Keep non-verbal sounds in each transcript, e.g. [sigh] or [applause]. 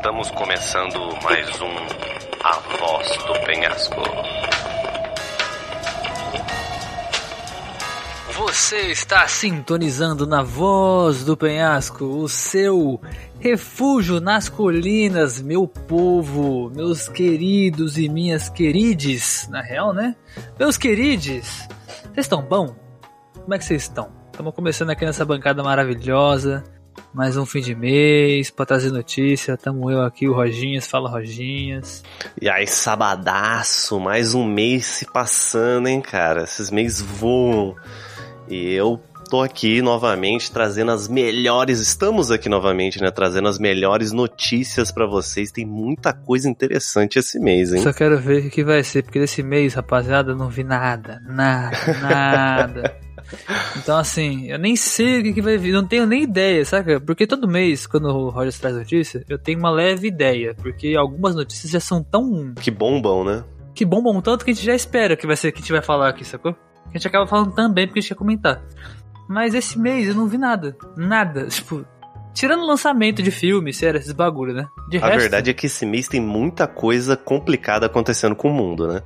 Estamos começando mais um A Voz do Penhasco. Você está sintonizando na Voz do Penhasco, o seu refúgio nas colinas, meu povo, meus queridos e minhas querides, na real, né? Meus querides, vocês estão bom? Como é que vocês estão? Estamos começando aqui nessa bancada maravilhosa. Mais um fim de mês para trazer notícia. Tamo eu aqui, o Roginhas, fala Roginhas. E aí, sabadaço, mais um mês se passando, hein, cara? Esses meses voam. E eu tô aqui novamente trazendo as melhores, estamos aqui novamente, né, trazendo as melhores notícias para vocês. Tem muita coisa interessante esse mês, hein? Só quero ver o que vai ser, porque desse mês, rapaziada, eu não vi nada, nada, nada. [laughs] Então, assim, eu nem sei o que, vai vir, não tenho nem ideia, saca? Porque todo mês, quando o Rogers traz notícia, eu tenho uma leve ideia, porque algumas notícias já são tão. Que bombam, né? Que bombam tanto que a gente já espera que vai ser que a gente vai falar aqui, sacou? A gente acaba falando também porque a gente quer comentar. Mas esse mês eu não vi nada. Nada. Tipo, tirando lançamento de filme, sério, esses bagulho, né? De a resto... verdade é que esse mês tem muita coisa complicada acontecendo com o mundo, né?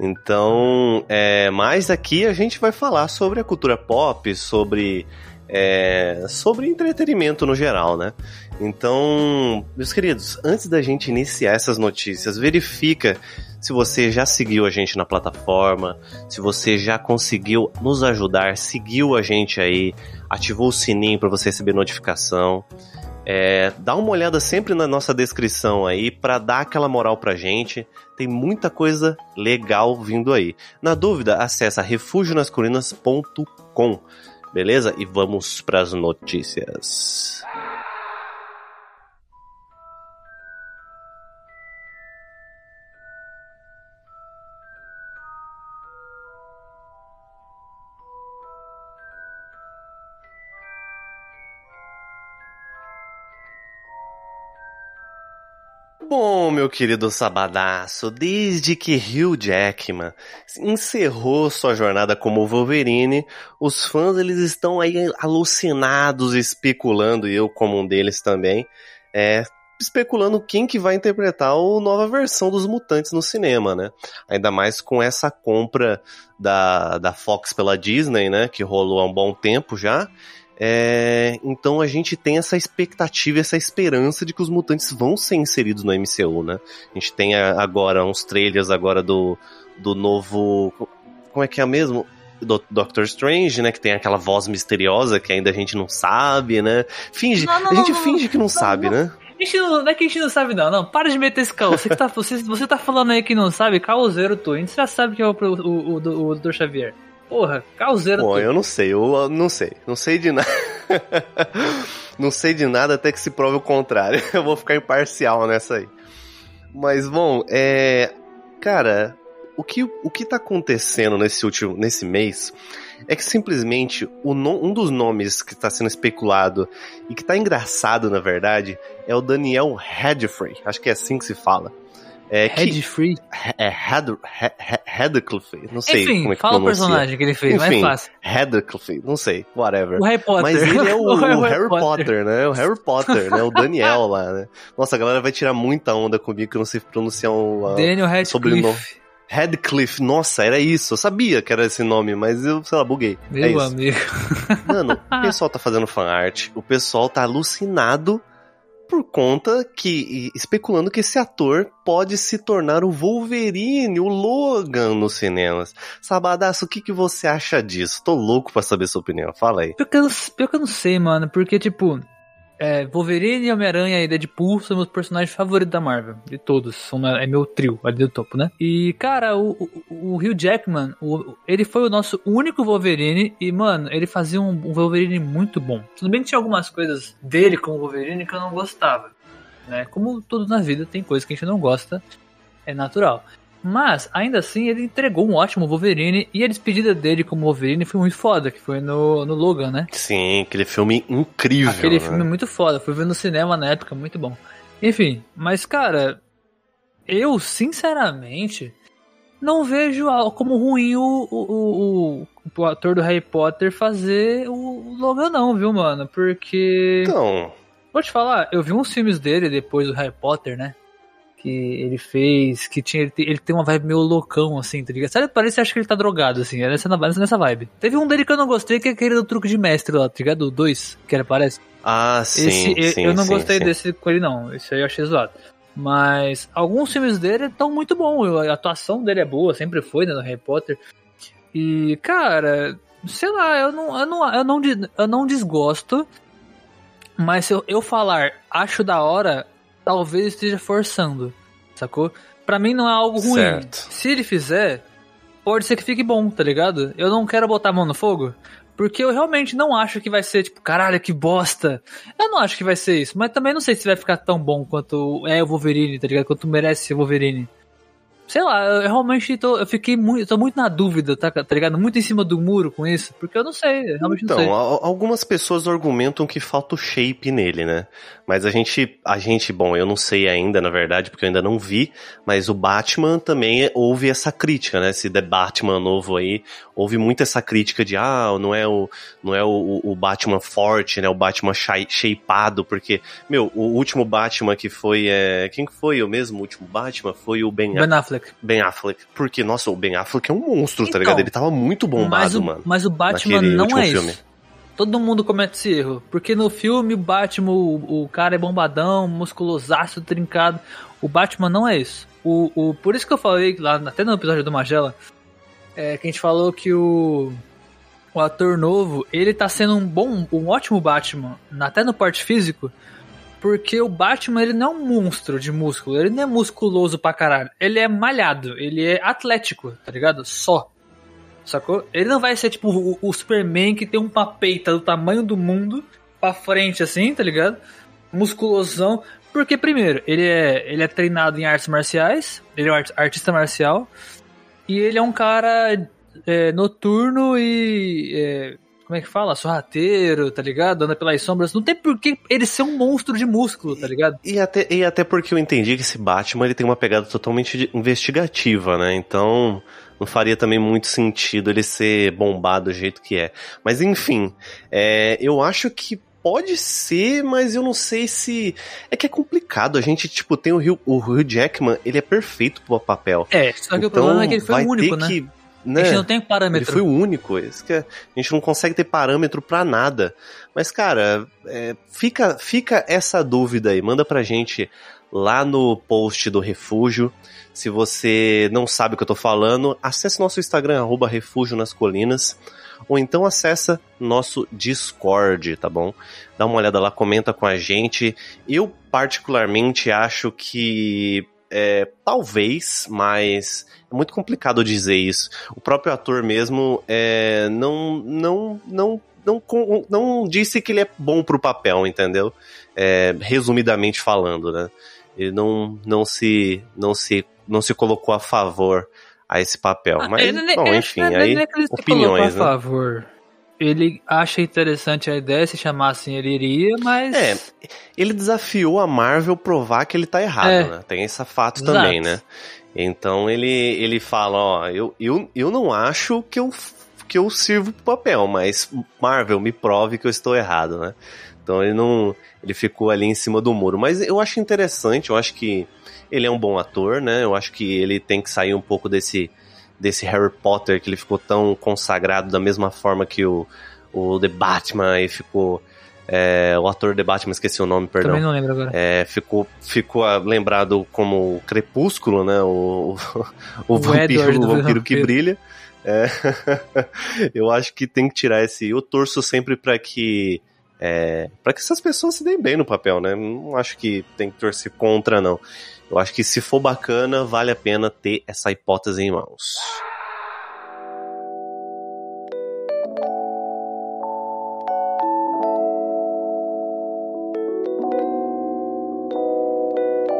Então, é, mais aqui a gente vai falar sobre a cultura pop, sobre, é, sobre entretenimento no geral, né? Então, meus queridos, antes da gente iniciar essas notícias, verifica se você já seguiu a gente na plataforma, se você já conseguiu nos ajudar, seguiu a gente aí, ativou o sininho para você receber notificação. É, dá uma olhada sempre na nossa descrição aí para dar aquela moral pra gente. Tem muita coisa legal vindo aí. Na dúvida, acessa refugionascolinas.com, beleza? E vamos para as notícias. Meu querido Sabadaço, desde que Hugh Jackman encerrou sua jornada como Wolverine, os fãs eles estão aí alucinados, especulando, e eu como um deles também, é, especulando quem que vai interpretar a nova versão dos mutantes no cinema, né? Ainda mais com essa compra da, da Fox pela Disney, né? Que rolou há um bom tempo já. É, então a gente tem essa expectativa, essa esperança de que os mutantes vão ser inseridos no MCU, né? A gente tem agora uns trailers agora do, do novo. Como é que é mesmo? Do Doctor Strange, né? Que tem aquela voz misteriosa que ainda a gente não sabe, né? Finge. Não, não, a gente não, finge que não, sabe, né? A gente não, não, é que a gente não sabe, não. Não, para de meter esse caô. Você, tá, [laughs] você, você tá falando aí que não sabe, caoseiro tu. A gente já sabe que é o, o, o, o, o Dr. Xavier. Porra, causeiro. Bom, eu não sei, eu não sei. Não sei de nada. [laughs] não sei de nada até que se prove o contrário. [laughs] Eu vou ficar imparcial nessa aí. Mas, bom, é. Cara, o que, o que tá acontecendo nesse último nesse mês é que simplesmente no, um dos nomes que está sendo especulado e que tá engraçado, na verdade, é o Daniel Radcliffe. Acho que é assim que se fala. É, Head Free? É Radcliffe, não sei Enfim, como é que fala pronuncia. o personagem que ele fez, Enfim, mais fácil. Radcliffe, não sei, whatever. O Harry Potter. Mas ele é [laughs] o, o Harry, Harry Potter. Potter. né? O Harry Potter, né? O [laughs] Daniel lá, né? Nossa, a galera vai tirar muita onda comigo que eu não sei pronunciar o um, Daniel Radcliffe. Sobrenome. Radcliffe, nossa, era isso. Eu sabia que era esse nome, mas eu, sei lá, buguei. Meu é amigo. Mano, o [laughs] pessoal tá fazendo fanart, o pessoal tá alucinado por conta que especulando que esse ator pode se tornar o Wolverine, o Logan nos cinemas. Sabadaço, o que, que você acha disso? Tô louco pra saber sua opinião. Fala aí. Pior que eu, pior que eu não sei, mano, porque tipo, é, Wolverine, Homem-Aranha e Deadpool são meus personagens favoritos da Marvel. De todos. São, é meu trio ali do topo, né? E, cara, o, o, o Hugh Jackman, o, ele foi o nosso único Wolverine. E, mano, ele fazia um, um, Wolverine muito bom. Tudo bem que tinha algumas coisas dele como Wolverine que eu não gostava. Né? Como tudo na vida, tem coisas que a gente não gosta. É natural. Mas, ainda assim, ele entregou um ótimo Wolverine e a despedida dele como Wolverine foi muito foda, que foi no, no Logan, né? Sim, aquele filme incrível. Aquele né? filme muito foda, fui ver no cinema na época, muito bom. Enfim, mas cara, eu sinceramente não vejo como ruim o, o, o, o ator do Harry Potter fazer o Logan, não, viu, mano? Porque. Então. Vou te falar, eu vi uns filmes dele depois do Harry Potter, né? Que ele fez, que tinha. Ele tem, ele tem uma vibe meio loucão, assim, tá ligado? Sabe, parece acho que ele tá drogado, assim, é nessa, nessa vibe. Teve um dele que eu não gostei, que é aquele do truque de mestre lá, tá ligado? O 2, que ele parece. Ah, sim. Esse, sim eu não sim, gostei sim. desse com ele, não. Esse aí eu achei zoado. Mas alguns filmes dele estão muito bons. A atuação dele é boa, sempre foi, né, no Harry Potter. E, cara, sei lá, eu não, eu não, eu não, eu não desgosto. Mas se eu, eu falar acho da hora, talvez esteja forçando, sacou? Pra mim não é algo ruim. Certo. Se ele fizer, pode ser que fique bom, tá ligado? Eu não quero botar a mão no fogo. Porque eu realmente não acho que vai ser, tipo, caralho, que bosta. Eu não acho que vai ser isso, mas também não sei se vai ficar tão bom quanto é o Wolverine, tá ligado? Quanto merece ser o Wolverine. Sei lá, eu realmente tô, eu fiquei muito, tô muito na dúvida, tá, tá ligado? Muito em cima do muro com isso, porque eu não sei, eu realmente não sei. Então, al- algumas pessoas argumentam que falta o shape nele, né? Mas a gente, a gente, bom, eu não sei ainda, na verdade, porque eu ainda não vi, mas o Batman também houve essa crítica, né? Esse The Batman novo aí, houve muito essa crítica de, ah, não é o, não é o, o Batman forte, né? O Batman shapeado, porque, meu, o último Batman que foi, é, quem que foi o mesmo último Batman? Foi o Ben, Ben Affleck. Ben Affleck. Porque, nossa, o Ben Affleck é um monstro, tá Então, ligado? Ele tava muito mas, bombado, o, mano. mas o Batman não é filme. isso. Todo mundo comete esse erro. Porque no filme o Batman, o, o cara é bombadão, musculosaço, trincado. O Batman não é isso. O, o, por isso que eu falei lá, até no episódio do Magela, é, que a gente falou que o, o ator novo, ele tá sendo um bom, um ótimo Batman, até no parte físico, porque o Batman, ele não é um monstro de músculo, ele não é musculoso pra caralho, ele é malhado, ele é atlético, tá ligado? Só. Sacou? Ele não vai ser tipo o, o Superman que tem uma peita do tamanho do mundo pra frente assim, tá ligado? Musculosão. Porque, primeiro, ele é, ele é treinado em artes marciais, ele é um art- artista marcial, e ele é um cara é, noturno e. é, como é que fala? Sorrateiro, tá ligado? Anda pelas sombras. Não tem por que ele ser um monstro de músculo, tá ligado? E até, e até porque eu entendi que esse Batman ele tem uma pegada totalmente investigativa, né? Então não faria também muito sentido ele ser bombado do jeito que é. Mas enfim, é, eu acho que pode ser, mas eu não sei se. É que é complicado. A gente, tipo, tem o Hugh, o Hugh Jackman, ele é perfeito pro papel. É, só que o Então, problema é que ele foi o único, né? que. A né? gente não tem Ele parâmetro. foi o único, isso que é- a gente não consegue ter parâmetro pra nada. Mas, cara, é, fica, fica essa dúvida aí, manda pra gente lá no post do Refúgio. Se você não sabe o que eu tô falando, acesse nosso Instagram, arroba Refúgio nas Colinas. Ou então acessa nosso Discord, tá bom? Dá uma olhada lá, comenta com a gente. Eu, particularmente, acho que é, talvez, mas é muito complicado dizer isso. O próprio ator mesmo é, não, não, não, não, não disse que ele é bom pro papel, entendeu? É, resumidamente falando, né? Ele não, não se, não se, não se colocou a favor a esse papel. Ah, Mas, ele nem- bom, enfim, aí que ele se opiniões, a né? favor. Ele acha interessante a ideia, se chamassem ele iria, mas. É, ele desafiou a Marvel provar que ele tá errado, É. né? Tem esse fato Exato. também, né? Então ele, ele fala, ó, eu, eu, eu não acho que eu, que eu sirvo pro papel, mas Marvel, me prove que eu estou errado, né? Então ele não. Ele ficou ali em cima do muro. Mas eu acho interessante, eu acho que ele é um bom ator, né? Eu acho que ele tem que sair um pouco desse, desse Harry Potter que ele ficou tão consagrado da mesma forma que o, o The Batman aí ficou. é, o ator The Batman, esqueci o nome, perdão. Também não lembro agora. É, ficou, ficou ah, lembrado como o Crepúsculo, né? O, o, [laughs] O vampiro, Edward do o vampiro que vampiro. brilha. É, [laughs] eu acho que tem que tirar esse. Eu torço sempre pra que. É, para que essas pessoas se deem bem no papel, né? Não acho que tem que torcer contra, não. Eu acho que se for bacana, vale a pena ter essa hipótese em mãos.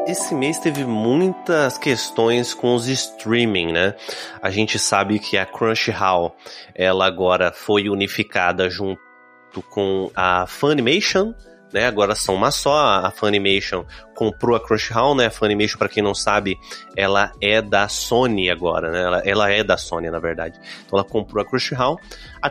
Esse mês teve muitas questões com os streaming, né? A gente sabe que a Crunchyroll, ela agora foi unificada junto com a Funimation, né? Agora são uma só, a Funimation comprou a Crunchyroll, né? A Funimation, para quem não sabe, ela é da Sony agora, né? Ela, ela é da Sony, na verdade. Então ela comprou a Crunchyroll. A,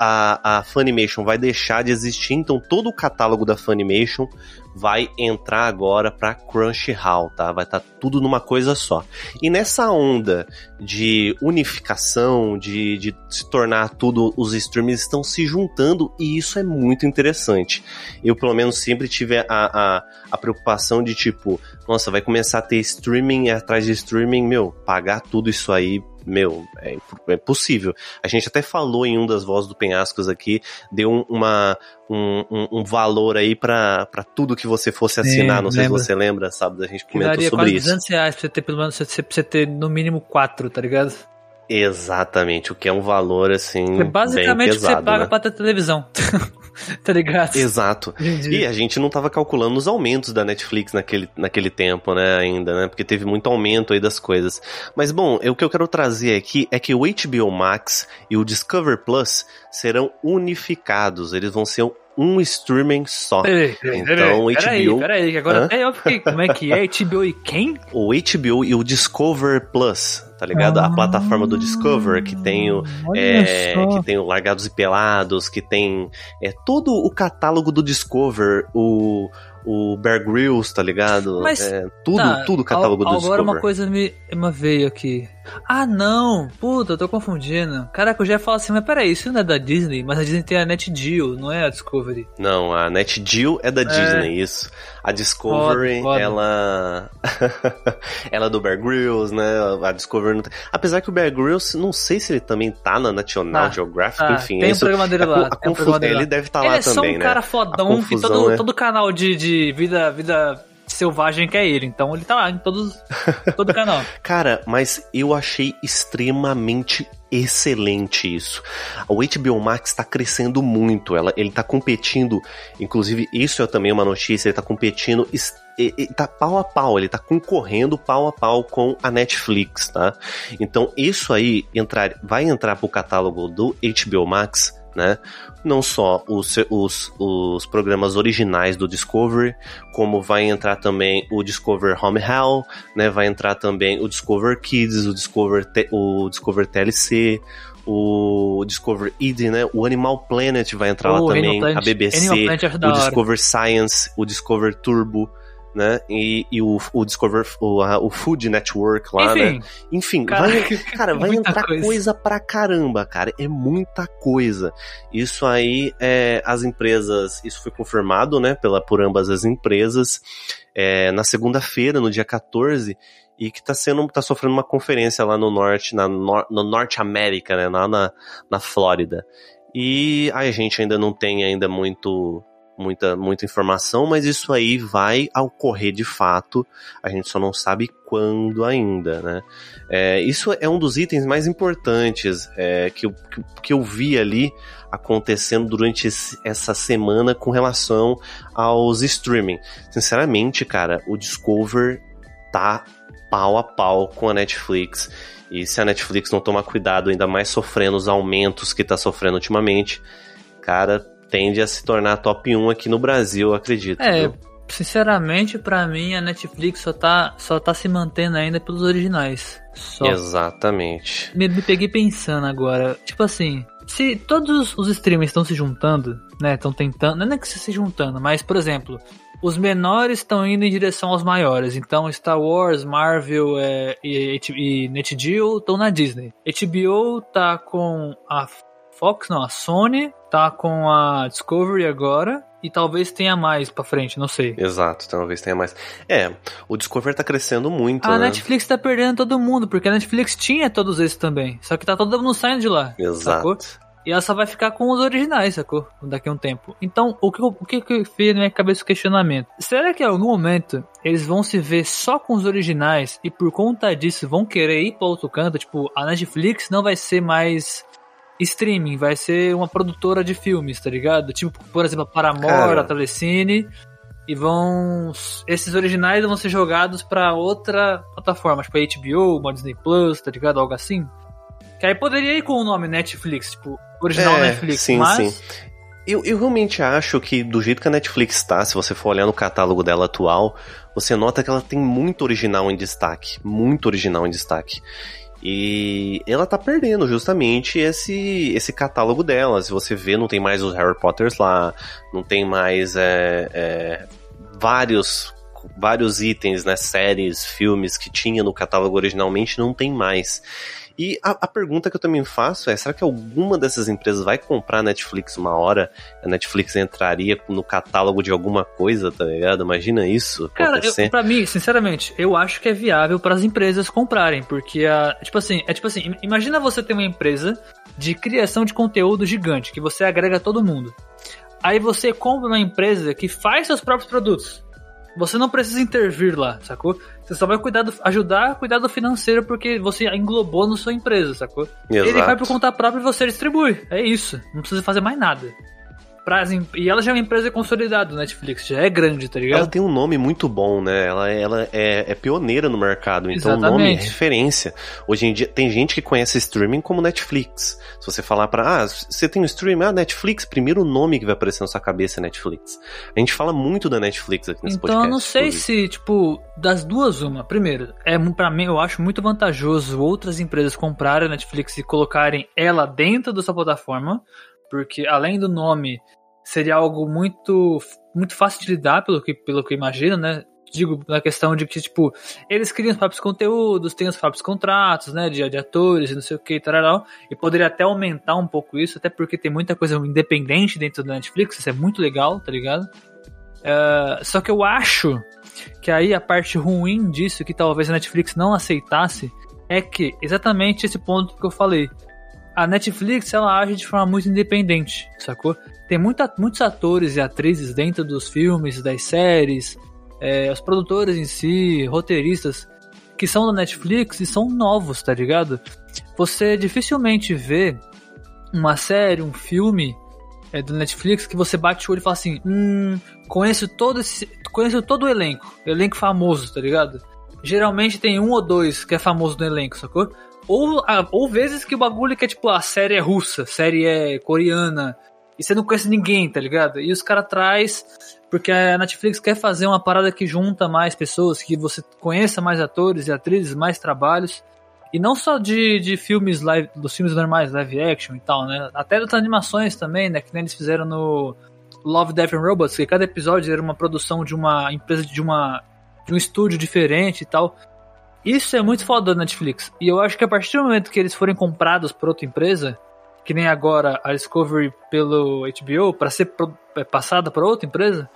a, a Funimation vai deixar de existir, então todo o catálogo da Funimation vai entrar agora para Crunchyroll, tá? Vai estar tá tudo numa coisa só. E nessa onda de unificação, de, de se tornar tudo, os streams estão se juntando e isso é muito interessante. Eu, pelo menos, sempre tive a, a, a preocupação de tipo, nossa, vai começar a ter streaming atrás de streaming, meu, pagar tudo isso aí meu, é, é, possível. A gente até falou em um das vozes do Penhascos aqui, deu uma, um, um, um valor aí para tudo que você fosse assinar, Sim, não sei lembra. se você lembra, sabe? A gente comentou sobre quase isso. 200 reais pra você ter pelo menos, pra você ter no mínimo quatro, tá ligado? Exatamente, o que é um valor assim. É basicamente bem pesado, o que você paga né? pra ter televisão. [laughs] [laughs] tá ligado? Exato. Entendi. E a gente não tava calculando os aumentos da Netflix naquele, naquele tempo, né, ainda, né? Porque teve muito aumento aí das coisas. Mas bom, o que eu quero trazer aqui é que o HBO Max e o Discover Plus serão unificados. Eles vão ser um streaming só. Peraí, peraí, então, peraí, HBO... peraí, agora até eu fiquei, como é que é? [laughs] HBO e quem? O HBO e o Discover Plus, tá ligado? Ah, a plataforma do Discover, que tem o, é, que tem o Largados e Pelados, que tem é, todo o catálogo do Discover, o o Bear Grylls, tá ligado? Mas, é, tudo, tá, tudo o catálogo do Discover. Agora uma coisa me, me veio aqui. Ah, não! Puta, eu tô confundindo. Caraca, eu já falo assim, mas peraí, isso não é da Disney, mas a Disney tem a NetGeo, não é a Discovery. Não, a NetGeo é da é. Disney, isso. A Discovery, foda, foda. ela. [laughs] ela é do Bear Grylls, né? A Discovery não tem... Apesar que o Bear Grylls, não sei se ele também tá na National ah, Geographic, ah, enfim. Tem um programa dele lá. A, a dele ele deve estar tá lá também, né? Ele é só um né? cara fodão que todo, é... todo canal de, de vida, vida selvagem que é ele. Então ele tá lá em todos, todo [laughs] canal. Cara, mas eu achei extremamente excelente isso. O HBO Max está crescendo muito, ela, ele está competindo, inclusive isso é também uma notícia, ele está competindo ele tá pau a pau, ele tá concorrendo pau a pau com a Netflix, tá? Então isso aí entrar, vai entrar pro catálogo do HBO Max, né? Não só os, os, os programas originais do Discovery, como vai entrar também o Discover Home Hell, né? Vai entrar também o Discover Kids, o Discover, o Discover TLC, o Discover Eden, né? O Animal Planet vai entrar oh, lá também, a BBC, o Discover Science, o Discover Turbo né? E, e o, o Discover, o, a, o Food Network lá, Enfim, né? Enfim, cara, vai, [laughs] cara, vai entrar coisa. coisa pra caramba, cara. É muita coisa. Isso aí, é, as empresas, isso foi confirmado, né, pela, por ambas as empresas, é, na segunda-feira, no dia 14, e que tá sendo, tá sofrendo uma conferência lá no norte, na, no, no Norte América, né, lá na, na Flórida. E a gente ainda não tem ainda muito muita, muita informação, mas isso aí vai ocorrer de fato, a gente só não sabe quando ainda, né? É, isso é um dos itens mais importantes é, que, eu, que eu vi ali acontecendo durante esse, essa semana com relação aos streaming. Sinceramente, cara, o Discover tá pau a pau com a Netflix. E se a Netflix não tomar cuidado, ainda mais sofrendo os aumentos que tá sofrendo ultimamente, cara, tende a se tornar top 1 aqui no Brasil, acredito. É, viu? sinceramente, para mim a Netflix só tá, só tá se mantendo ainda pelos originais. Só. Exatamente. Me, me peguei pensando agora, tipo assim, se todos os streamers estão se juntando, né, estão tentando, não é que se juntando, mas por exemplo, os menores estão indo em direção aos maiores. Então, Star Wars, Marvel é, e, e, e NetGeo estão na Disney. HBO tá com a Fox, não, a Sony tá com a Discovery agora e talvez tenha mais pra frente, não sei. Exato, talvez tenha mais. É, o Discovery tá crescendo muito, A né? Netflix tá perdendo todo mundo, porque a Netflix tinha todos esses também, só que tá todo mundo saindo de lá. Exato. Sacou? E ela só vai ficar com os originais, sacou? Daqui a um tempo. Então, o que, o que, que fez na minha cabeça o questionamento? Será que em algum momento eles vão se ver só com os originais e por conta disso vão querer ir pra outro canto? Tipo, a Netflix não vai ser mais streaming, vai ser uma produtora de filmes, tá ligado? Tipo, por exemplo, a Paramore, Cara. a Telecine. E vão. Esses originais vão ser jogados para outra plataforma, tipo a HBO, uma Disney Plus, tá ligado? Algo assim. Que aí poderia ir com o nome Netflix, tipo, original é, Netflix, sim, mas. Sim. Eu, eu realmente acho que do jeito que a Netflix tá, se você for olhar no catálogo dela atual, você nota que ela tem muito original em destaque. Muito original em destaque. E ela tá perdendo justamente esse, esse catálogo dela. Se você vê, não tem mais os Harry Potters lá, não tem mais é, é, vários vários itens, né, séries, filmes que tinha no catálogo originalmente, não tem mais. E a, a, pergunta que eu também faço é: será que alguma dessas empresas vai comprar a Netflix uma hora? A Netflix entraria no catálogo de alguma coisa, tá ligado? Imagina isso. Cara, eu, pra mim, sinceramente, eu acho que é viável para as empresas comprarem, porque a. Tipo assim, é tipo assim: imagina você ter uma empresa de criação de conteúdo gigante, que você agrega todo mundo. Aí você compra uma empresa que faz seus próprios produtos. Você não precisa intervir lá, sacou? Você só vai cuidar do, ajudar a cuidar do financeiro porque você englobou na sua empresa, sacou? Exato. Ele vai por conta própria e você distribui. É isso. Não precisa fazer mais nada. Pra, e ela já é uma empresa consolidada, Netflix, já é grande, tá ligado? Ela tem um nome muito bom, né? Ela, ela é, é pioneira no mercado, então Exatamente. o nome é referência. Hoje em dia tem gente que conhece streaming como Netflix. Se você falar pra, ah, você tem um streaming, ah, Netflix, primeiro nome que vai aparecer na sua cabeça é Netflix. A gente fala muito da Netflix aqui nesse então, podcast. Então eu não sei se, tipo, das duas uma. Primeiro, é para mim eu acho muito vantajoso outras empresas comprarem a Netflix e colocarem ela dentro da sua plataforma porque além do nome seria algo muito muito fácil de lidar pelo que pelo que imagino, né? Digo na questão de que tipo eles criam os próprios conteúdos, têm os próprios contratos, né, de, de atores e não sei o que, tal, e poderia até aumentar um pouco isso, até porque tem muita coisa independente dentro da Netflix, isso é muito legal, tá ligado? Uh, só que eu acho que aí a parte ruim disso, que talvez a Netflix não aceitasse, é que exatamente esse ponto que eu falei a Netflix ela age de forma muito independente, sacou? Tem muita, muitos atores e atrizes dentro dos filmes, das séries, é, os produtores em si, roteiristas, que são da Netflix e são novos, tá ligado? Você dificilmente vê uma série, um filme é, do Netflix que você bate o olho e fala assim: Hum, conheço todo esse. Conheço todo o elenco. Elenco famoso, tá ligado? Geralmente tem um ou dois que é famoso no elenco, sacou? Ou, ah, ou vezes que o bagulho que é tipo, a série é russa, série é coreana, e você não conhece ninguém, tá ligado? E os caras traz porque a Netflix quer fazer uma parada que junta mais pessoas, que você conheça mais atores e atrizes, mais trabalhos. E não só de, de filmes live, dos filmes normais, live action e tal, né? Até das animações também, né? Que nem eles fizeram no Love, Death and Robots, que cada episódio era uma produção de uma empresa de uma de um estúdio diferente e tal. Isso é muito foda da Netflix. E eu acho que a partir do momento que eles forem comprados por outra empresa, que nem agora a Discovery pelo HBO, para ser é, passada para outra empresa,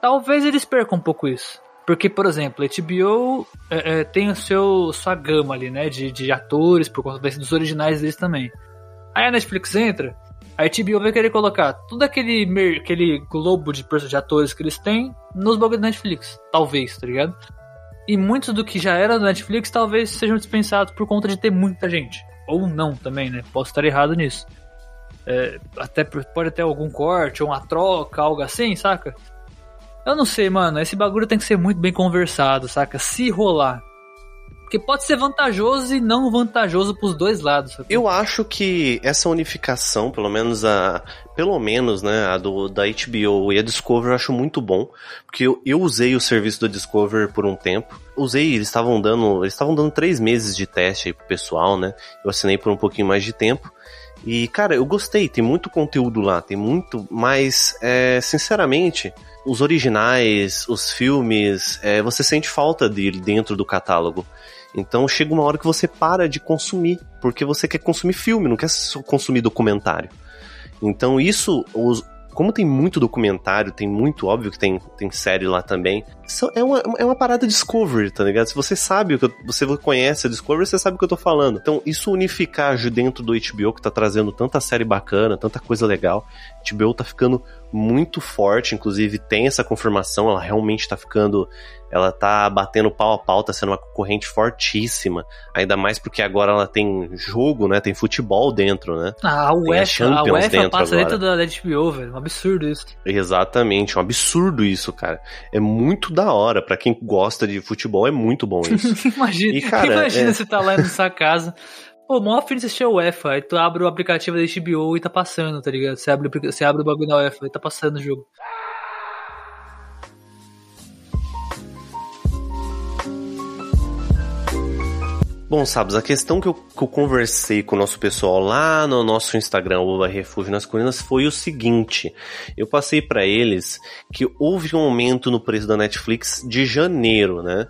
talvez eles percam um pouco isso. Porque, por exemplo, HBO é, é, tem o seu, sua gama ali, né, de, de atores, por conta dos originais deles também. Aí a Netflix entra, a HBO vai querer colocar todo aquele, aquele globo de, de atores que eles têm nos bagulhos da Netflix. Talvez, tá ligado? E muitos do que já era do Netflix talvez sejam dispensados por conta de ter muita gente. Ou não também, né? Posso estar errado nisso. É, até pode ter algum corte, ou uma troca, algo assim, saca? Eu não sei, mano. Esse bagulho tem que ser muito bem conversado, saca? Se rolar. Porque pode ser vantajoso e não vantajoso pros dois lados. Sabe? Eu acho que essa unificação, pelo menos a. Pelo menos, né, a do, da HBO e a Discover eu acho muito bom. Porque eu, eu usei o serviço da Discover por um tempo. Usei, eles estavam dando. Eles estavam dando três meses de teste aí pro pessoal, né? Eu assinei por um pouquinho mais de tempo. E, cara, eu gostei, tem muito conteúdo lá, tem muito, mas, é, sinceramente, os originais, os filmes, é, você sente falta dele dentro do catálogo. Então chega uma hora que você para de consumir, porque você quer consumir filme, não quer só consumir documentário. Então isso, os, como tem muito documentário, tem muito, óbvio que tem, tem série lá também, é uma, é uma parada Discovery, tá ligado? Se você sabe o que eu, você conhece a Discovery, você sabe o que eu tô falando. Então, isso unificar dentro do HBO, que tá trazendo tanta série bacana, tanta coisa legal, HBO tá ficando muito forte, inclusive tem essa confirmação, ela realmente tá ficando ela tá batendo pau a pau, tá sendo uma concorrente fortíssima. Ainda mais porque agora ela tem jogo, né? Tem futebol dentro, né? Ah, a UEFA, a, a UEFA dentro passa agora. dentro da HBO, velho. Um absurdo isso. Exatamente, um absurdo isso, cara. É muito da hora. para quem gosta de futebol, é muito bom [laughs] isso. imagina, e, cara, imagina é... você tá lá na sua casa Pô, mó afim de assistir a UEFA. Aí tu abre o aplicativo da HBO e tá passando, tá ligado? Você abre, você abre o bagulho da UEFA e tá passando o jogo. Bom, Sabes, a questão que eu, que eu, conversei com o nosso pessoal lá no nosso Instagram, o Refúgio nas Colinas, foi o seguinte. Eu passei para eles que houve um aumento no preço da Netflix de janeiro, né?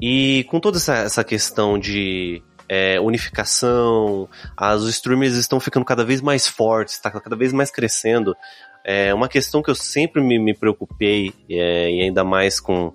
E com toda essa, essa questão de é, unificação, as, os streamers estão ficando cada vez mais fortes, está cada vez mais crescendo. É uma questão que eu sempre me, me preocupei, é, e ainda mais com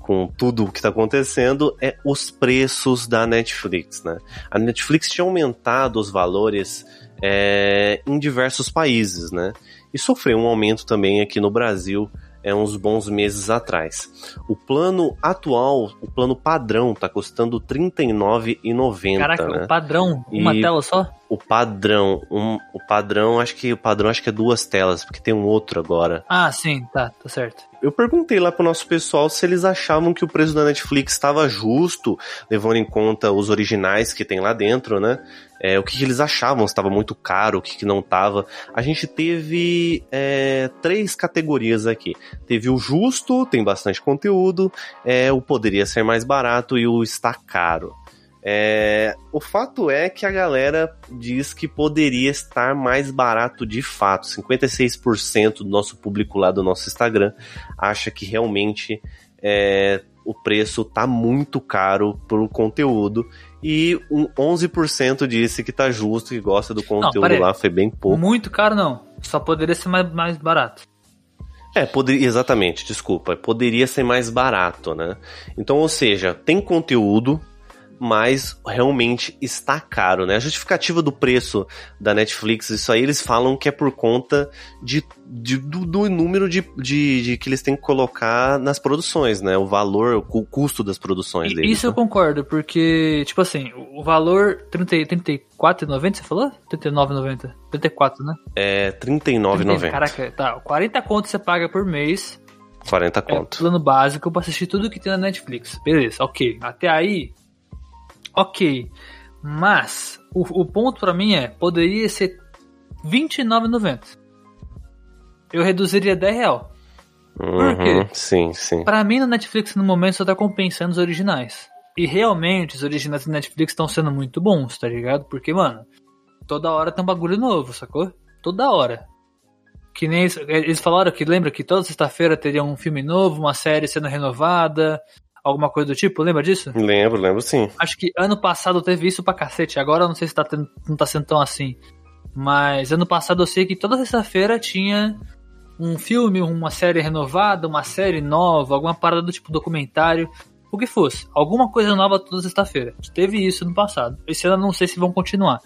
com tudo o que está acontecendo é os preços da Netflix, né? A Netflix tinha aumentado os valores é, em diversos países, né? E sofreu um aumento também aqui no Brasil é, uns bons meses atrás. O plano atual, o plano padrão, tá custando R$ 39,90. Caraca, né? o padrão, uma e tela só? O padrão, um, o padrão, acho que o padrão acho que é duas telas, porque tem um outro agora. Ah, sim, tá, tá certo. Eu perguntei lá pro nosso pessoal se eles achavam que o preço da Netflix estava justo, levando em conta os originais que tem lá dentro, né? É, o que, que, eles achavam, se estava muito caro, o que, que não estava. A gente teve é, três categorias aqui. Teve o justo, tem bastante conteúdo, é, o poderia ser mais barato e o está caro. É, o fato é que a galera diz que poderia estar mais barato de fato. 56% do nosso público lá do nosso Instagram acha que realmente é, o preço tá muito caro pro conteúdo e um 11% disse que tá justo, que gosta do conteúdo não, lá, foi bem pouco. Muito caro não, só poderia ser mais, mais barato. É, poderia, exatamente, desculpa, poderia ser mais barato, né? Então, ou seja, tem conteúdo, mas realmente está caro, né? A justificativa do preço da Netflix, isso aí eles falam que é por conta de, de do, do, número de, de, de, que eles têm que colocar nas produções, né? O valor, o custo das produções deles. Isso né? eu concordo, porque, tipo assim, o valor 30, 34,90 você falou? 39,90? 34, né? É, 39,90. Caraca, tá, 40 contos você paga por mês. 40 conto. É, plano básico pra assistir tudo que tem na Netflix. Beleza, ok. Até aí, ok. Mas o, o ponto para mim é, poderia ser R$29,90. Eu reduziria 10 real. Uhum, Por quê? Sim, sim. Pra mim, no Netflix, no momento, só tá compensando os originais. E realmente, os originais do Netflix estão sendo muito bons, tá ligado? Porque, mano, toda hora tem um bagulho novo, sacou? Toda hora. Que nem eles, eles falaram que lembra que toda sexta-feira teria um filme novo, uma série sendo renovada, alguma coisa do tipo, lembra disso? Lembro, lembro sim. Acho que ano passado teve isso pra cacete, agora eu não sei se tá tendo, não tá sendo tão assim. Mas ano passado eu sei que toda sexta-feira tinha um filme, uma série renovada, uma série nova, alguma parada do tipo documentário, o que fosse. Alguma coisa nova toda sexta-feira. Teve isso no passado. Esse ano eu não sei se vão continuar.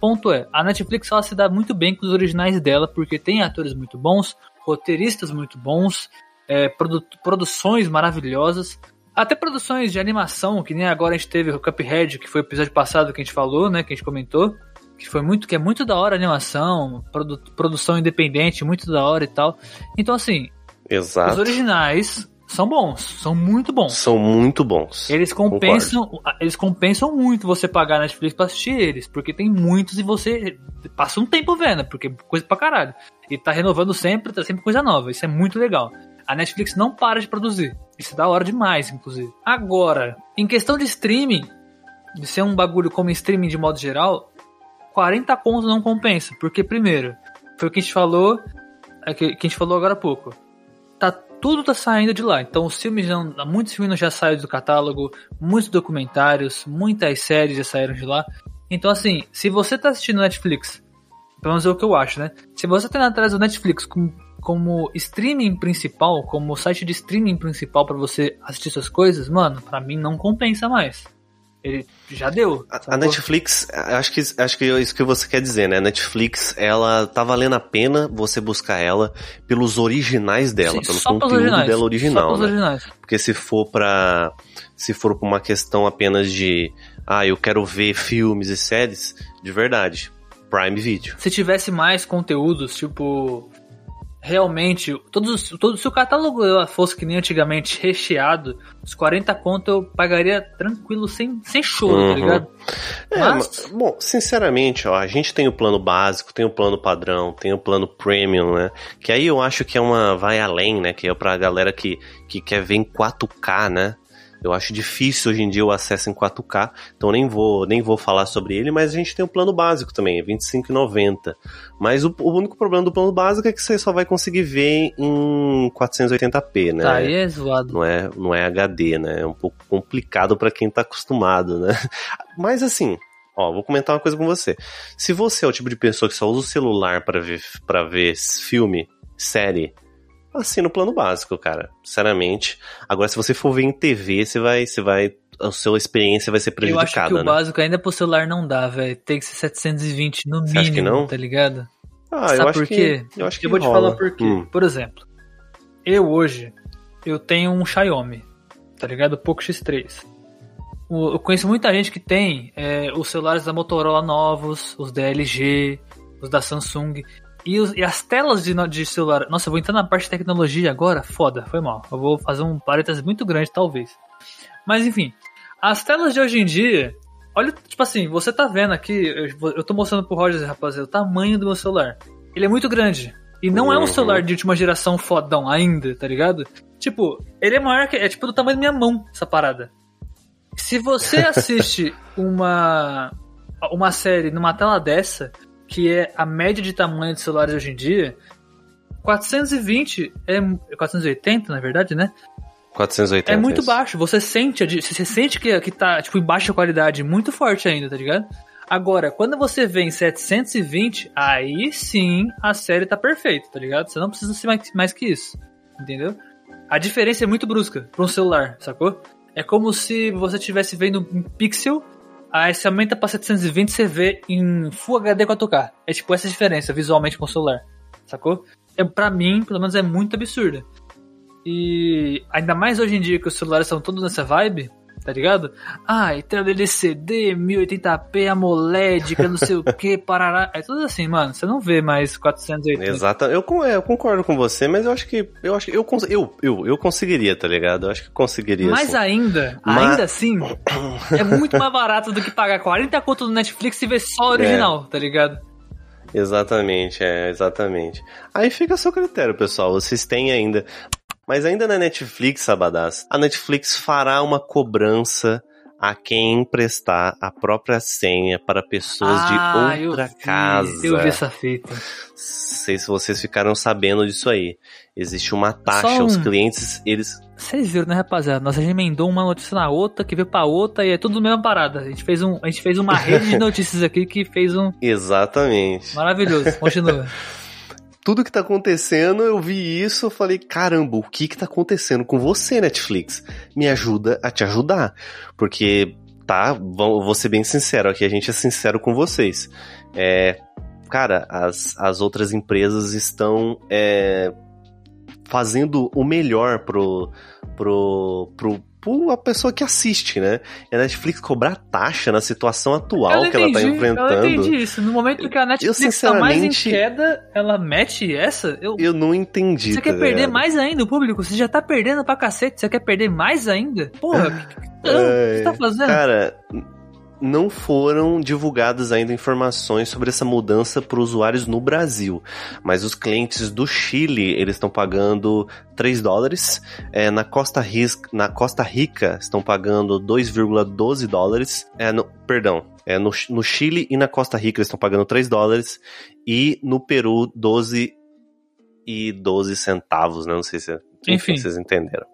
Ponto é, a Netflix ela se dá muito bem com os originais dela, porque tem atores muito bons, roteiristas muito bons, é, produ produções maravilhosas. Até produções de animação, que nem agora a gente teve o Cuphead, que foi o episódio passado que a gente falou, né? Que a gente comentou. Que foi muito, que é muito da hora a animação, produ produção independente, muito da hora e tal. Então, assim, Exato. os originais são bons, são muito bons. São muito bons. Eles compensam, Concordo. eles compensam muito você pagar na Netflix pra assistir eles, porque tem muitos e você passa um tempo vendo, porque é coisa pra caralho. E tá renovando sempre, tá sempre coisa nova. Isso é muito legal. A Netflix não para de produzir. Isso é da hora demais, inclusive. Agora, em questão de streaming, de ser um bagulho como streaming de modo geral, 40 contos não compensa. Porque, primeiro, foi o que a gente falou, é que, a gente falou agora há pouco. Tá, tudo tá saindo de lá. Então, os filmes já, muitos filmes já saíram do catálogo, muitos documentários, muitas séries já saíram de lá. Então, assim, se você tá assistindo Netflix, pelo menos é o que eu acho, né? Se você tá atrás do Netflix com como streaming principal, como site de streaming principal para você assistir suas coisas, mano, para mim não compensa mais. Ele já deu. A, a Netflix, acho que, acho que é isso que você quer dizer, né? A Netflix, ela tá valendo a pena você buscar ela pelos originais dela, Sim, pelo conteúdo originais, dela original, né? Originais. Porque se for para se for pra uma questão apenas de, ah, eu quero ver filmes e séries, de verdade, Prime Video. Se tivesse mais conteúdos, tipo realmente, todos, todos, se o catálogo fosse que nem antigamente recheado, os 40 conto eu pagaria tranquilo, sem, sem choro, tá uhum. tá ligado? É, mas... bom, sinceramente, ó, a gente tem o plano básico, tem o plano padrão, tem o plano premium, né? Que aí eu acho que é uma vai além, né? Que é pra galera que, que quer ver em 4K, né? Eu acho difícil hoje em dia o acesso em 4K, então nem vou, nem vou falar sobre ele, mas a gente tem o um plano básico também, é 25,90. Mas o, o, único problema do plano básico é que você só vai conseguir ver em 480p, né? Aí é zoado. Não é, não é HD, né? É um pouco complicado para quem tá acostumado, né? [laughs] Mas assim, Ó, vou comentar uma coisa com você. Se você é o tipo de pessoa que só usa o celular para ver, pra ver filme, série, assina o plano básico, cara. Sinceramente. Agora, se você for ver em TV, você vai. Você vai a sua experiência vai ser prejudicada. Eu acho que o né? básico ainda pro celular não dá, velho. Tem que ser 720 no você mínimo, que não? tá ligado? Ah, Sabe eu acho por quê? Que, eu acho que Eu vou rola. te falar por quê. Hum. Por exemplo, eu hoje, eu tenho um Xiaomi, tá ligado? Poco X3. Eu conheço muita gente que tem é, os celulares da Motorola novos, os da LG, os da Samsung. E, os, e, as telas de, de, celular. Nossa, eu vou entrar na parte de tecnologia agora. Foda, foi mal. Eu vou fazer um parênteses muito grande, talvez. Mas enfim, as telas de hoje em dia. Olha, tipo assim, você tá vendo aqui. Eu, eu tô mostrando pro Roger, rapaziada, o tamanho do meu celular. Ele é muito grande. E não é um uhum. celular de última geração fodão ainda, tá ligado? Tipo, ele é maior que. É tipo do tamanho da minha mão, essa parada. Se você [laughs] assiste uma. Uma série numa tela dessa, que é a média de tamanho de celulares hoje em dia, 420 é 480, na verdade, né? 480. É muito baixo. Você sente, você sente que, que tá tipo em baixa qualidade, muito forte ainda, tá ligado? Agora, quando você vê em 720, aí sim a série tá perfeita, tá ligado? Você não precisa ser mais, mais que isso, entendeu? A diferença é muito brusca para um celular, sacou? É como se você estivesse vendo um pixel Aí você aumenta pra 720 você vê em Full HD 4K. É tipo essa diferença visualmente com o celular. Sacou? É, pra mim, pelo menos, é muito absurda. E ainda mais hoje em dia que os celulares são todos nessa vibe, tá ligado? Ah, tela LCD, 1080p, AMOLED, que não sei o que, parará. É tudo assim, mano. Você não vê mais 480. Exato. Eu, é, eu concordo com você, mas eu acho que eu acho que eu, eu, eu, eu conseguiria, tá ligado? Eu acho que conseguiria. Mas assim. ainda, mas... ainda assim, é muito mais barato do que pagar 40 conto no Netflix e ver só o original, é. tá ligado? Exatamente, é, exatamente. Aí fica a seu critério, pessoal. Vocês têm ainda. Mas ainda na Netflix, Sabadás, a Netflix fará uma cobrança a quem emprestar a própria senha para pessoas ah, de outra eu vi, casa. Eu vi essa fita. Sei se vocês ficaram sabendo disso aí. Existe uma taxa, um... os clientes, eles. Vocês viram, né, rapaziada? Nós a gente emendou uma notícia na outra, que veio pra outra, e é tudo a mesma parada. A gente fez, um, a gente fez uma [laughs] rede de notícias aqui que fez um. Exatamente. Maravilhoso. Continua. [laughs] tudo que tá acontecendo, eu vi isso, eu falei, caramba, o que que tá acontecendo com você, Netflix? Me ajuda a te ajudar. Porque, tá, vou ser bem sincero aqui, a gente é sincero com vocês. É, cara, as, as outras empresas estão é, fazendo o melhor pro, pro, pro, a pessoa que assiste, né? E a Netflix cobrar taxa na situação atual que ela tá enfrentando. Eu entendi isso. No momento que a Netflix eu, tá mais em queda, ela mete essa? Eu, eu não entendi. Você tá quer perder mais ainda o público? Você já tá perdendo pra cacete, você quer perder mais ainda? Porra, o [laughs] que, que, que, você tá fazendo? Cara não foram divulgadas ainda informações sobre essa mudança para usuários no Brasil, mas os clientes do Chile eles estão pagando 3 dólares, é, na, Costa Rica, na Costa Rica estão pagando 2,12 dólares, é, no, perdão, é, no, no Chile e na Costa Rica eles estão pagando 3 dólares e no Peru 12 e 12 centavos, né? Não sei se Enfim, vocês entenderam.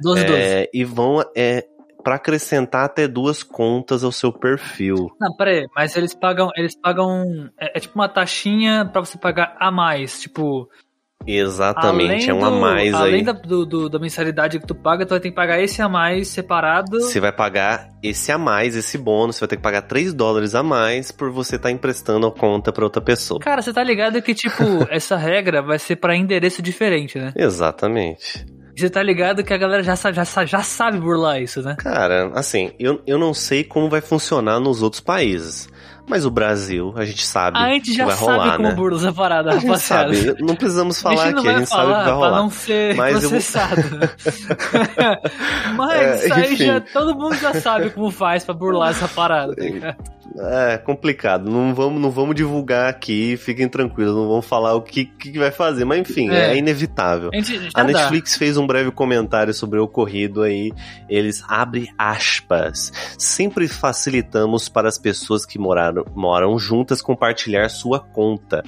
12, 12. É, e vão é, para acrescentar até duas contas ao seu perfil. Não, peraí, mas eles pagam, eles pagam, é, é tipo uma taxinha para você pagar a mais, tipo... Exatamente, é um a mais além aí. Além da, do, do, da mensalidade que tu paga, tu vai ter que pagar esse a mais separado. Você vai pagar esse a mais, esse bônus, você vai ter que pagar 3 dólares a mais por você estar tá emprestando a conta para outra pessoa. Cara, você tá ligado que, tipo, [laughs] essa regra vai ser para endereço diferente, né? Exatamente. Você tá ligado que a galera já, já, já sabe burlar isso, né? Cara, assim, eu, eu não sei como vai funcionar nos outros países. Mas o Brasil, a gente sabe A gente já vai sabe rolar, como né? burla essa parada, A gente rapaziada. sabe, não precisamos [laughs] falar não aqui, a gente sabe que vai pra rolar. não ser Mas eu processado. [laughs] [laughs] Mas É, aí já, todo mundo já sabe como faz pra burlar essa parada. Tá? É complicado, não vamos, não vamos divulgar aqui, fiquem tranquilos, não vamos falar o que, que vai fazer, mas enfim, é, É. inevitável. A, gente A dá. Netflix fez um breve comentário sobre o ocorrido aí. Eles abrem aspas. Sempre facilitamos para as pessoas que moraram, moram juntas compartilhar sua conta.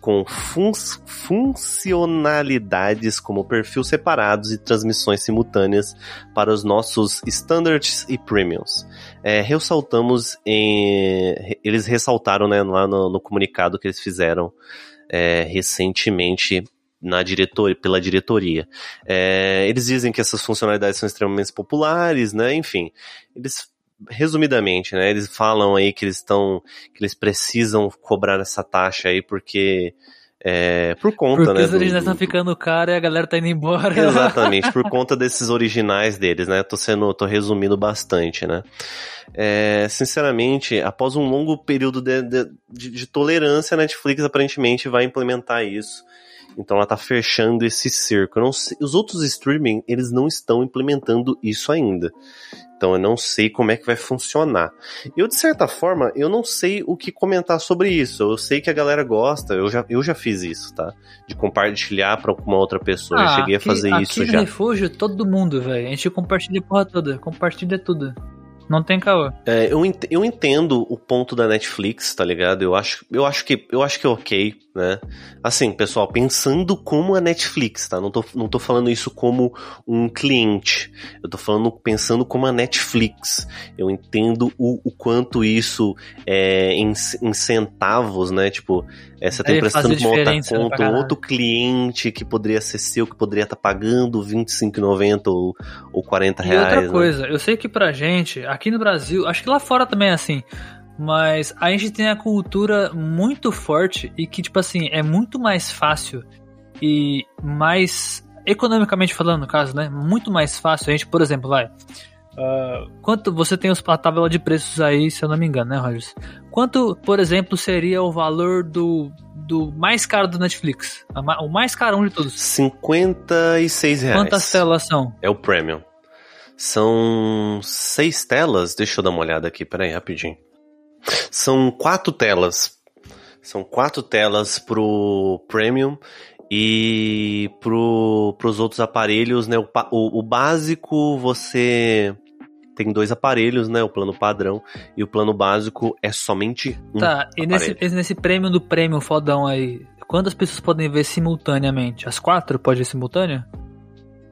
Com fun funcionalidades como perfil separados e transmissões simultâneas para os nossos standards e premiums. É, ressaltamos em. Eles ressaltaram né, lá no, no comunicado que eles fizeram é, recentemente na diretoria, pela diretoria. É, eles dizem que essas funcionalidades são extremamente populares, né? Enfim, eles resumidamente, né? Eles falam aí que eles estão, que eles precisam cobrar essa taxa aí porque é, por conta, Porque né? os do- originais do- estão ficando caro e a galera tá indo embora. Exatamente, por [laughs] conta desses originais deles, né? Tô sendo, tô resumindo bastante, né? É, sinceramente, após um longo período de, de, de- de tolerância, a Netflix aparentemente vai implementar isso. Então ela tá fechando esse cerco. Sei- os outros streaming, eles não estão implementando isso ainda. Então eu não sei como é que vai funcionar. Eu, de certa forma, eu não sei o que comentar sobre isso. Eu sei que a galera gosta, eu já, eu já fiz isso, tá? De compartilhar pra uma outra pessoa. eu cheguei a Ah, aqui- fazer aqui isso no já. refúgio, todo mundo, velho. A gente compartilha a porra toda. Compartilha tudo. Não tem caô. É, eu, ent- eu entendo o ponto da Netflix, tá ligado? Eu acho, eu acho que eu acho que é ok, né? Assim, pessoal, pensando como a Netflix, tá? Não tô, não tô falando isso como um cliente. Eu tô falando pensando como a Netflix. Eu entendo o, o quanto isso é em, em centavos, né? Tipo, é, você tá Deve emprestando fazer uma outra conta, um outro cliente que poderia ser seu, que poderia estar pagando R$25,90 ou, ou 40 E reais. outra né? coisa, eu sei que pra gente, aqui no Brasil, acho que lá fora também é assim, mas a gente tem a cultura muito forte e que, tipo assim, é muito mais fácil e mais, economicamente falando, no caso, né? Muito mais fácil. A gente, por exemplo, vai. Ah, quanto você tem os, a tabela de preços aí, se eu não me engano, né, Rogers? Quanto, por exemplo, seria o valor do, do mais caro do Netflix? A O mais caro de todos. 56 reais. Quantas telas são? É o Premium. São seis telas. Deixa eu dar uma olhada aqui, peraí, rapidinho. São quatro telas. São quatro telas pro Premium e pro, pros outros aparelhos, né? O, o, o básico você tem dois aparelhos, né? O plano padrão e o plano básico é somente um. Tá, e nesse, aparelho. nesse prêmio do prêmio fodão aí, quantas pessoas podem ver simultaneamente? As quatro pode ver simultâneo?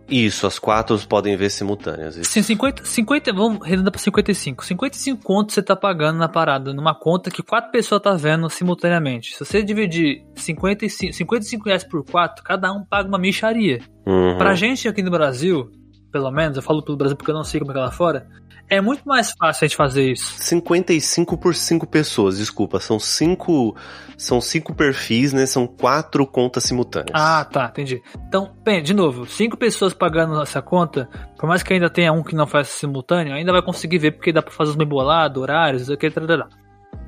Isso, as quatro podem ver simultâneas. Isso. Sim, 50, 50, vamos arredondar pra 55. 55 contos você tá pagando na parada, numa conta que quatro pessoas tá vendo simultaneamente. Se você dividir 55, 55 reais por quatro, cada um paga uma micharia. Uhum. Pra gente aqui no Brasil, pelo menos, eu falo pelo Brasil porque eu não sei como é que é lá fora, é muito mais fácil a gente fazer isso. 55 por 5 pessoas, desculpa. São cinco, são cinco perfis, né? São quatro contas simultâneas. Ah, tá, entendi. Então, bem, de novo, cinco pessoas pagando essa conta, por mais que ainda tenha um que não faz simultâneo, ainda vai conseguir ver porque dá pra fazer os meio bolados, horários, aqui, trará.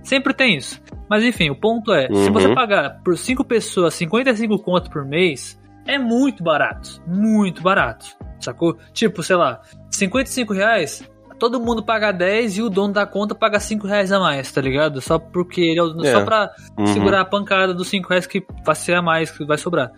Sempre tem isso. Mas enfim, o ponto é, se Uhum. você pagar por cinco pessoas 55 conto por mês, é muito barato. Muito barato. Sacou? Tipo, sei lá, 55 reais, todo mundo paga 10 e o dono da conta paga 5 reais a mais, tá ligado? Só porque ele é o- É. só pra Uhum. segurar a pancada dos 5 reais que vai ser a mais, que vai sobrar.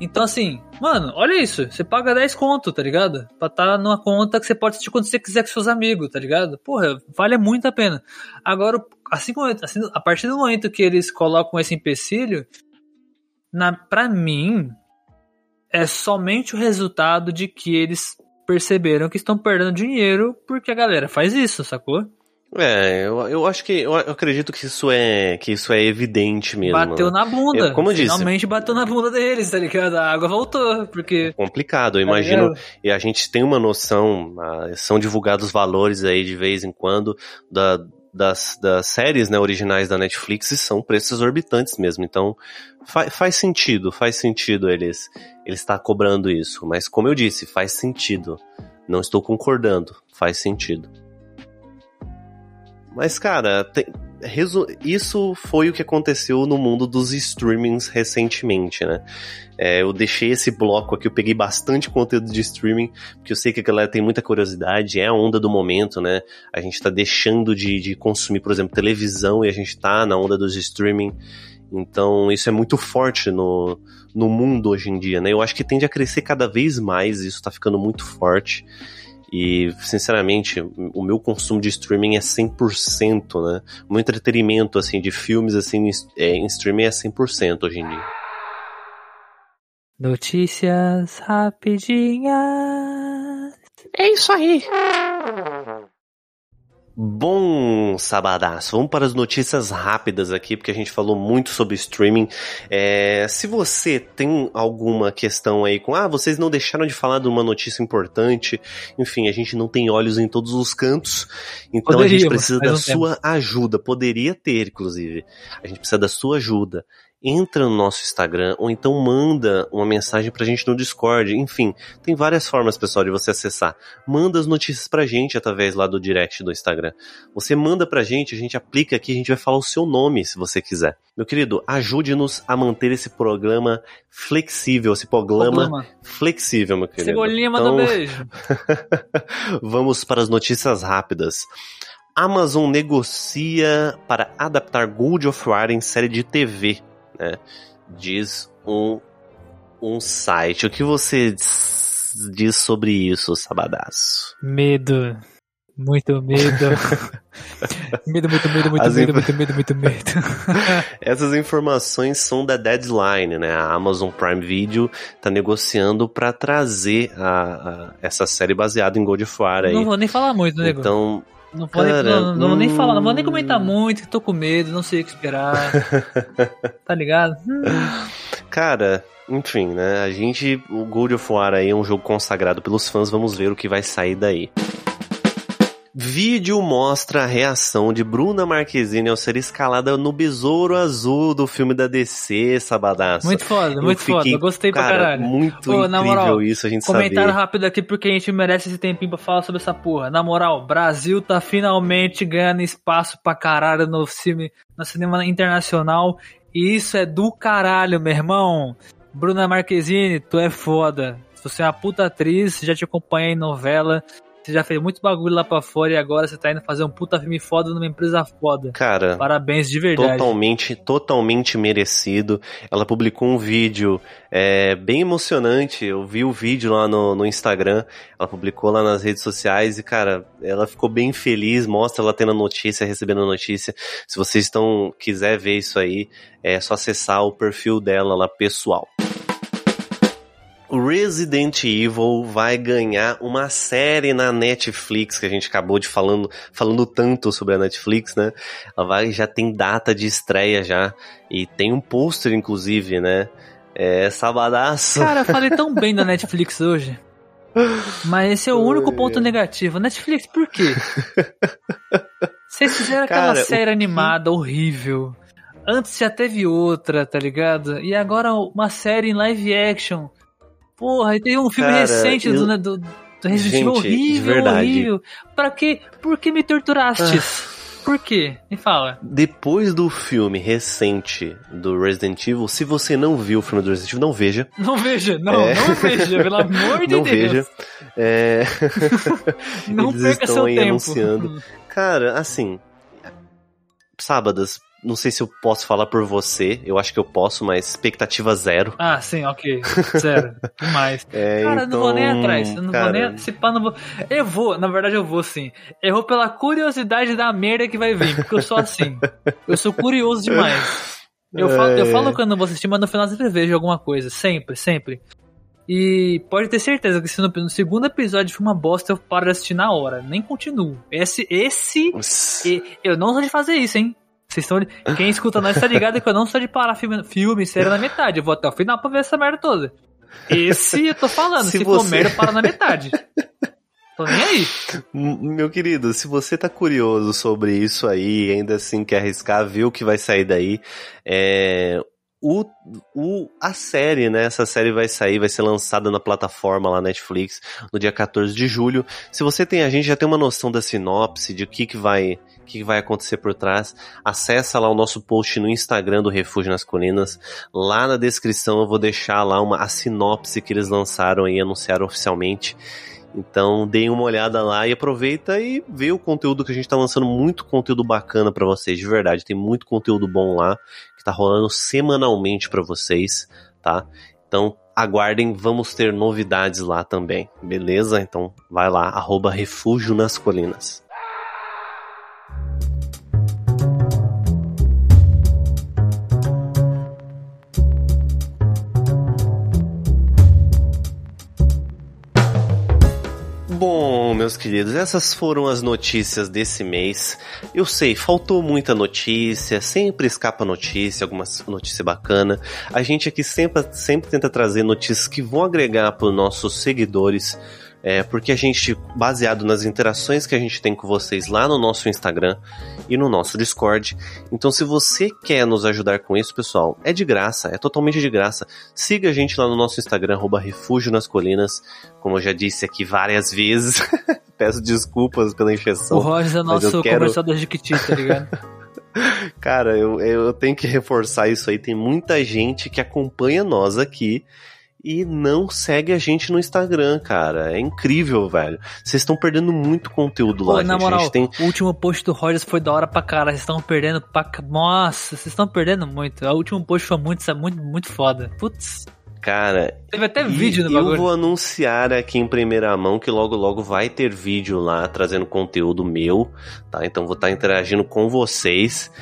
Então, assim, mano, olha isso. Você paga 10 conto, tá ligado? Pra estar numa conta que você pode assistir quando você quiser com seus amigos, tá ligado? Porra, vale muito a pena. Agora, assim, como- assim, a partir do momento que eles colocam esse empecilho, na, pra mim, é somente o resultado de que eles perceberam que estão perdendo dinheiro porque a galera faz isso, sacou? É, eu, eu acho que eu, acredito que isso é que isso é evidente mesmo. Bateu né? na bunda. Eu- como eu disse. Finalmente bateu na bunda deles, tá ligado? A água voltou, porque. complicado. Eu imagino, ligado? e a gente tem uma noção, ah, são divulgados valores aí de vez em quando da, das, das séries né, originais da Netflix são preços exorbitantes mesmo. Então fa- faz sentido, faz sentido eles eles estar cobrando isso. Mas como eu disse, faz sentido. Não estou concordando, faz sentido. Mas, cara, tem, isso foi o que aconteceu no mundo dos streamings recentemente, né? É, eu deixei esse bloco aqui, eu peguei bastante conteúdo de streaming, porque eu sei que a galera tem muita curiosidade, é a onda do momento, né? A gente tá deixando de, de consumir, por exemplo, televisão e a gente tá na onda dos streaming. Então, isso é muito forte no, no mundo hoje em dia, né? Eu acho que tende a crescer cada vez mais, isso tá ficando muito forte. E, sinceramente, o meu consumo de streaming é 100%, né? O meu entretenimento, assim, de filmes, assim, é, em streaming é 100% hoje em dia. Notícias rapidinhas. É isso aí. Bom sabadaço, vamos para as notícias rápidas aqui, porque a gente falou muito sobre streaming. É, se você tem alguma questão aí com, ah, vocês não deixaram de falar de uma notícia importante, enfim, a gente não tem olhos em todos os cantos, então Poderíamos, a gente precisa da sua tempo. ajuda. Poderia ter, inclusive. A gente precisa da sua ajuda entra no nosso Instagram ou então manda uma mensagem pra gente no Discord. Enfim, tem várias formas, pessoal, de você acessar. Manda as notícias pra gente através lá do direct do Instagram. Você manda pra gente, a gente aplica aqui, a gente vai falar o seu nome se você quiser. Meu querido, ajude-nos a manter esse programa flexível, esse programa, programa. flexível, meu querido. Cebolinha, então... manda um beijo. [laughs] Vamos para as notícias rápidas. Amazon negocia para adaptar Gold of War em série de TV né? Diz um, um site. O que você diz sobre isso, Sabadaço? Medo. Muito medo. [laughs] medo, muito medo, muito As medo, muito medo, muito medo. [laughs] Essas informações são da Deadline, né? A Amazon Prime Video tá negociando para trazer a, a, essa série baseada em War aí. Não vou nem falar muito, né? Então, não vou, Cara, nem, não, não vou nem falar, não vou nem comentar muito, tô com medo, não sei o que esperar. [laughs] tá ligado? Cara, enfim, né? A gente. O Gold of War aí é um jogo consagrado pelos fãs, vamos ver o que vai sair daí. Vídeo mostra a reação de Bruna Marquezine ao ser escalada no Besouro Azul do filme da DC, Sabadaço. Muito foda, eu muito fiquei, foda. Gostei cara, pra caralho. Muito Pô, incrível moral, isso, a gente Comentário saber. rápido aqui porque a gente merece esse tempinho pra falar sobre essa porra. Na moral, Brasil tá finalmente ganhando espaço pra caralho no, filme, no cinema internacional. E isso é do caralho, meu irmão. Bruna Marquezine, tu é foda. Se você é uma puta atriz, já te acompanhei em novela. Você já fez muito bagulho lá pra fora e agora você tá indo fazer um puta filme foda numa empresa foda. Cara. Parabéns de verdade. Totalmente, totalmente merecido. Ela publicou um vídeo é, bem emocionante. Eu vi o vídeo lá no, no Instagram. Ela publicou lá nas redes sociais e, cara, ela ficou bem feliz. Mostra ela tendo a notícia, recebendo a notícia. Se vocês estão, quiser ver isso aí, é só acessar o perfil dela lá pessoal. Resident Evil vai ganhar uma série na Netflix, que a gente acabou de falando, falando tanto sobre a Netflix, né? Ela vai, já tem data de estreia já, e tem um pôster, inclusive, né? É sabadaço. Cara, eu falei tão bem da [laughs] Netflix hoje. Mas esse é o único ponto negativo. Netflix, por quê? Vocês fizeram aquela Cara, série animada horrível. Antes já teve outra, tá ligado? E agora uma série em live action Porra, e teve um filme Cara, recente eu... do, do, do Resident Evil horrível, horrível. Pra quê? Por que me torturaste? Ah. Por quê? Me fala. Depois do filme recente do Resident Evil, se você não viu o filme do Resident Evil, não veja. Não veja, não, é... não veja, pelo [laughs] amor de não Deus. Veja. É... [laughs] não Eles perca estão seu aí tempo. anunciando. [laughs] Cara, assim, sábados, não sei se eu posso falar por você, eu acho que eu posso, mas expectativa zero. Ah, sim, ok. Zero. [laughs] Demais. É, cara, então, não vou nem atrás. Eu não cara... vou nem. Pá, não vou. Eu vou, na verdade eu vou sim. Eu vou pela curiosidade da merda que vai vir, porque eu sou assim. Eu sou curioso demais. Eu, é... falo, eu falo quando eu vou assistir, mas no final sempre vejo alguma coisa. Sempre, sempre. E pode ter certeza que se no, no, segundo episódio for uma bosta, eu paro de assistir na hora. Nem continuo. Esse. Esse. E, eu não sou de fazer isso, hein? Vocês estão. Quem escuta nós tá ligado que eu não sou de parar filme, filme série na metade. Eu vou até o final pra ver essa merda toda. Esse eu tô falando. se, se você... for merda, para na metade. Tô nem aí. Meu querido, se você tá curioso sobre isso aí ainda assim quer arriscar, ver o que vai sair daí, é o, o, a série, né? Essa série vai sair, vai ser lançada na plataforma lá Netflix no dia 14 de julho. Se você tem a gente já tem uma noção da sinopse, de o que, que vai que vai acontecer por trás, acessa lá o nosso post no Instagram do Refúgio nas Colinas. Lá na descrição eu vou deixar lá uma, a sinopse que eles lançaram e anunciaram oficialmente. Então deem uma olhada lá e aproveita e vê o conteúdo que a gente está lançando, muito conteúdo bacana para vocês, de verdade. Tem muito conteúdo bom lá que tá rolando semanalmente para vocês, tá? Então aguardem, vamos ter novidades lá também, beleza? Então vai lá, arroba Refúgio nas Colinas. Bom, meus queridos, essas foram as notícias desse mês. Eu sei, faltou muita notícia, sempre escapa notícia, alguma notícia bacana. A gente aqui sempre, sempre tenta trazer notícias que vão agregar para os nossos seguidores é, porque a gente, baseado nas interações que a gente tem com vocês lá no nosso Instagram e no nosso Discord. Então, se você quer nos ajudar com isso, pessoal, é de graça, é totalmente de graça. Siga a gente lá no nosso Instagram, arroba Refúgio nas Colinas, como eu já disse aqui várias vezes. [laughs] Peço desculpas pela encheção. O Roger é nosso quero... comercial da Jiquiti, tá ligado? [laughs] Cara, eu, eu tenho que reforçar isso aí. Tem muita gente que acompanha nós aqui e não segue a gente no Instagram, cara. É incrível, velho. Vocês estão perdendo muito conteúdo Pô, lá, na gente. moral, gente tem... o último post do Rogers foi da hora pra cara. Vocês estão perdendo pra... Nossa, vocês estão perdendo muito. O último post foi muito, muito, muito foda. Putz. Cara, teve até vídeo no bagulho. Eu vou anunciar aqui em primeira mão que logo logo vai ter vídeo lá trazendo conteúdo meu, tá? Então vou estar tá interagindo com vocês.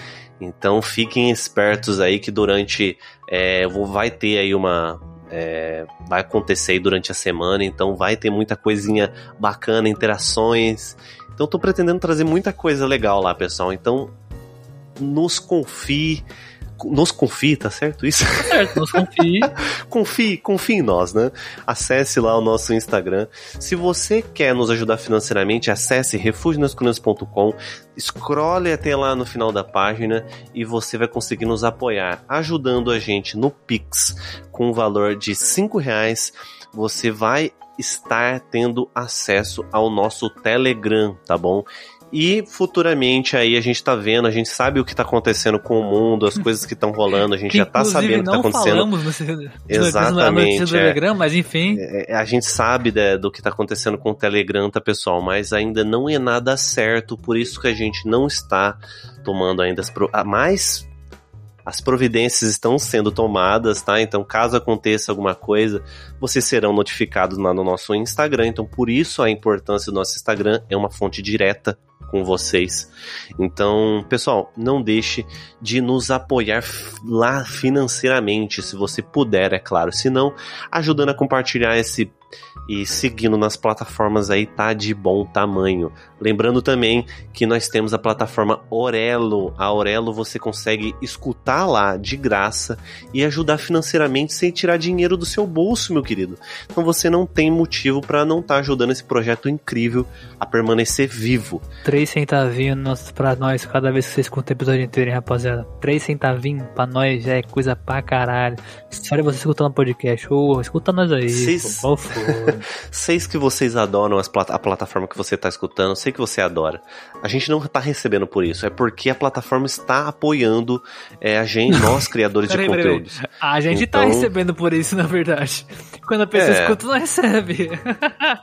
Então fiquem espertos aí que durante é, vai ter aí uma é, vai acontecer durante a semana, então vai ter muita coisinha bacana, interações. Então tô pretendendo trazer muita coisa legal lá, pessoal. Então nos confie nos confie, tá certo isso? Tá certo, nos confie. [laughs] confie, confie em nós, né? Acesse lá o nosso Instagram. Se você quer nos ajudar financeiramente, acesse refugionascolinas.com, scrolle até lá no final da página e você vai conseguir nos apoiar, ajudando a gente no Pix com o valor de cinco reais. Você vai estar tendo acesso ao nosso Telegram, tá bom? E futuramente aí a gente tá vendo, a gente sabe o que tá acontecendo com o mundo, as coisas que estão rolando, a gente que, já tá sabendo o que tá acontecendo. Falamos nesse, Exatamente. No Telegram, mas enfim. É, é, a gente sabe né, do que tá acontecendo com o Telegram, tá, pessoal? Mas ainda não é nada certo, por isso que a gente não está tomando ainda as pro... mais as providências estão sendo tomadas, tá? Então, caso aconteça alguma coisa, vocês serão notificados lá no nosso Instagram. Então, por isso a importância do nosso Instagram é uma fonte direta com vocês. Então, pessoal, não deixe de nos apoiar lá financeiramente, se você puder, é claro. Se não, ajudando a compartilhar esse e seguindo nas plataformas aí tá de bom tamanho. Lembrando também que nós temos a plataforma Orelo. A Orelo você consegue escutar lá de graça e ajudar financeiramente sem tirar dinheiro do seu bolso, meu querido. Então você não tem motivo para não estar tá ajudando esse projeto incrível a permanecer vivo. Três centavinhos pra nós cada vez que você escuta o episódio inteiro, hein, rapaziada. Três centavinhos pra nós já é coisa pra caralho. De você escutando o podcast. Oh, escuta nós aí. Cês... Pô, [laughs] sei que vocês adoram plat a plataforma que você está escutando, sei que você adora. A gente não está recebendo por isso, é porque a plataforma está apoiando é, a gente, nós [laughs] criadores de conteúdos. A gente está então... recebendo por isso, na verdade. Quando a pessoa é... escuta, não recebe.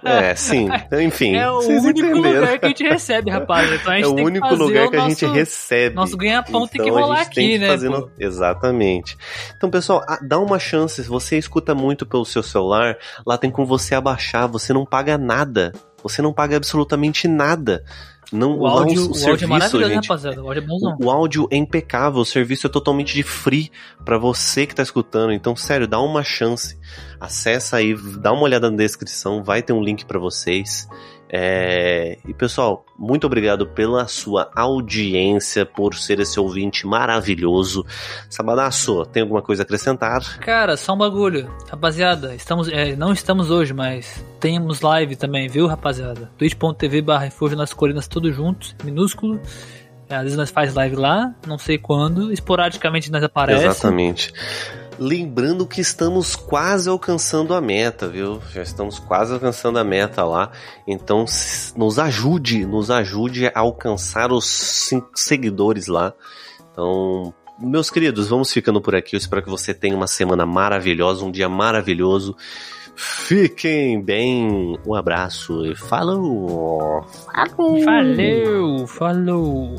É, sim. Enfim. [laughs] É o único entenderam. lugar que a gente recebe, rapaz. Então é o único lugar que a gente recebe. Nosso ganha-pão então, tem que rolar aqui, né? Fazendo... Exatamente. Então, pessoal, dá uma chance. Se você escuta muito pelo seu celular, lá tem com você abaixar, você não paga nada. Você não paga absolutamente nada. Não, o, áudio, o, o serviço, áudio é maravilhoso, né, gente, rapaziada? O áudio é bonzão. O, o áudio é impecável, o serviço é totalmente de free para você que tá escutando. Então, sério, dá uma chance. Acessa aí, dá uma olhada na descrição, vai ter um link para vocês. É... E pessoal, muito obrigado pela sua audiência, por ser esse ouvinte maravilhoso. Sabadaço, tem alguma coisa a acrescentar? Cara, só um bagulho. Rapaziada, estamos, é, não estamos hoje, mas temos live também, viu, rapaziada? twitch.tv barra refúgio nas colinas, todos juntos, minúsculo. Às vezes nós faz live lá, não sei quando, esporadicamente nós aparece. Exatamente. Lembrando que estamos quase alcançando a meta, viu? Já estamos quase alcançando a meta lá. Então, nos ajude, nos ajude a alcançar os cinco seguidores lá. Então, meus queridos, vamos ficando por aqui. Eu espero que você tenha uma semana maravilhosa, um dia maravilhoso. Fiquem bem. Um abraço e falou. Falou. Falou. Falou.